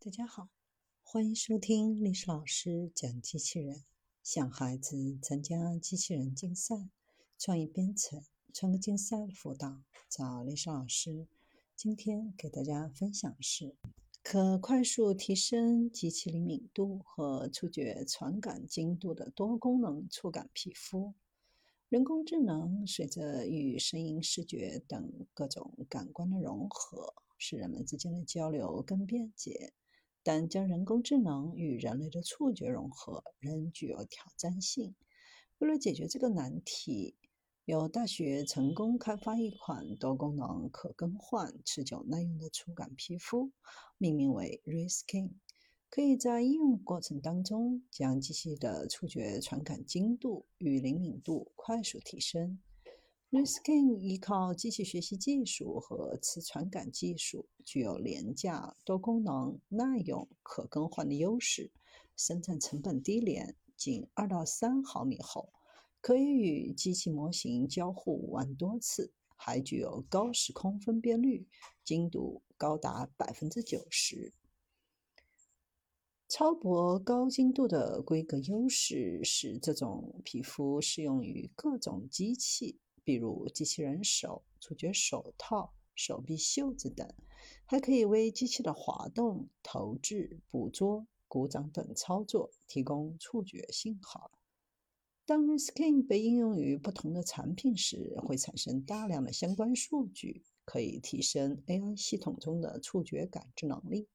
大家好，欢迎收听历史老师讲机器人。想孩子参加机器人竞赛、创意编程、创客竞赛的辅导，找历史老师。今天给大家分享的是可快速提升机器灵敏度和触觉传感精度的多功能触感皮肤。人工智能随着与声音、视觉等各种感官的融合，使人们之间的交流更便捷。但将人工智能与人类的触觉融合仍具有挑战性。为了解决这个难题，有大学成功开发一款多功能、可更换、持久耐用的触感皮肤，命名为 Reskin，可以在应用过程当中将机器的触觉传感精度与灵敏度快速提升。Reskin 依靠机器学习技术和磁传感技术，具有廉价、多功能、耐用、可更换的优势。生产成本低廉，仅二到三毫米厚，可以与机器模型交互万多次，还具有高时空分辨率，精度高达百分之九十。超薄高精度的规格优势使这种皮肤适用于各种机器。比如机器人手、触觉手套、手臂袖子等，还可以为机器的滑动、投掷、捕捉、鼓掌等操作提供触觉信号。当 Reskin 被应用于不同的产品时，会产生大量的相关数据，可以提升 AI 系统中的触觉感知能力。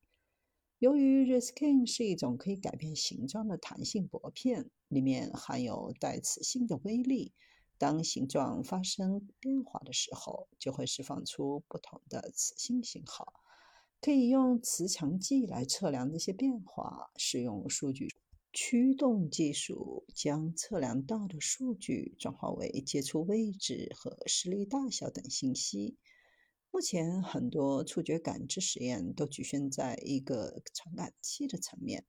由于 Reskin 是一种可以改变形状的弹性薄片，里面含有带磁性的微粒。当形状发生变化的时候，就会释放出不同的磁性信号。可以用磁强计来测量这些变化，使用数据驱动技术将测量到的数据转化为接触位置和视力大小等信息。目前，很多触觉感知实验都局限在一个传感器的层面。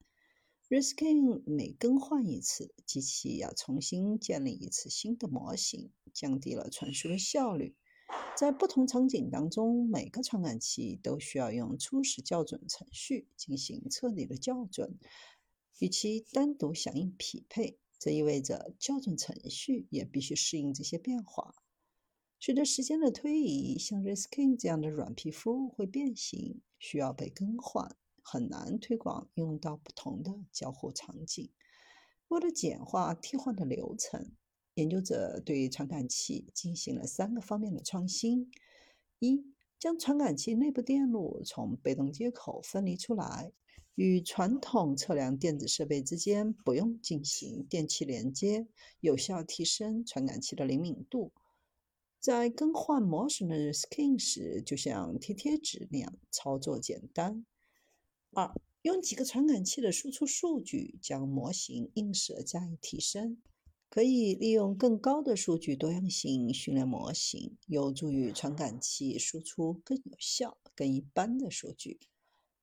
Reskin 每更换一次，机器要重新建立一次新的模型，降低了传输的效率。在不同场景当中，每个传感器都需要用初始校准程序进行彻底的校准，与其单独响应匹配。这意味着校准程序也必须适应这些变化。随着时间的推移，像 Reskin 这样的软皮肤会变形，需要被更换。很难推广用到不同的交互场景。为了简化替换的流程，研究者对传感器进行了三个方面的创新：一、将传感器内部电路从被动接口分离出来，与传统测量电子设备之间不用进行电气连接，有效提升传感器的灵敏度。在更换模式的 Skin 时，就像贴贴纸那样操作简单。二、用几个传感器的输出数据，将模型映射加以提升，可以利用更高的数据多样性训练模型，有助于传感器输出更有效、更一般的数据。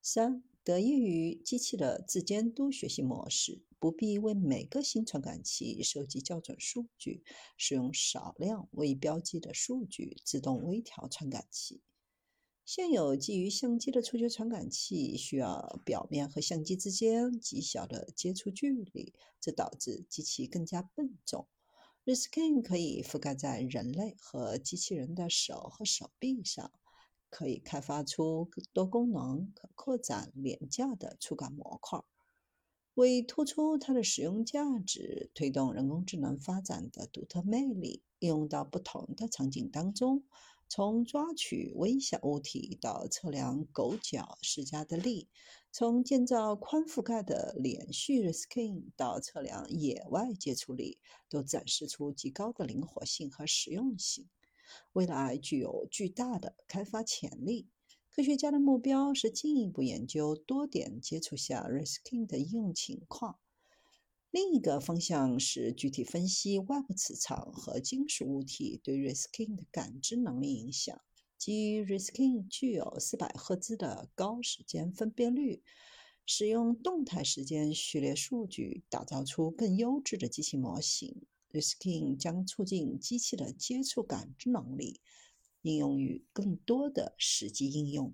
三、得益于机器的自监督学习模式，不必为每个新传感器收集校准数据，使用少量未标记的数据自动微调传感器。现有基于相机的触觉传感器需要表面和相机之间极小的接触距离，这导致机器更加笨重。Reskin 可以覆盖在人类和机器人的手和手臂上，可以开发出多功能、可扩展、廉价的触感模块。为突出它的使用价值，推动人工智能发展的独特魅力，应用到不同的场景当中。从抓取微小物体到测量狗脚施加的力，从建造宽覆盖的连续 skin 到测量野外接触力，都展示出极高的灵活性和实用性。未来具有巨大的开发潜力。科学家的目标是进一步研究多点接触下 skin 的应用情况。另一个方向是具体分析外部磁场和金属物体对 Reskin 的感知能力影响。基于 Reskin 具有400赫兹的高时间分辨率，使用动态时间序列数据打造出更优质的机器模型。Reskin 将促进机器的接触感知能力，应用于更多的实际应用。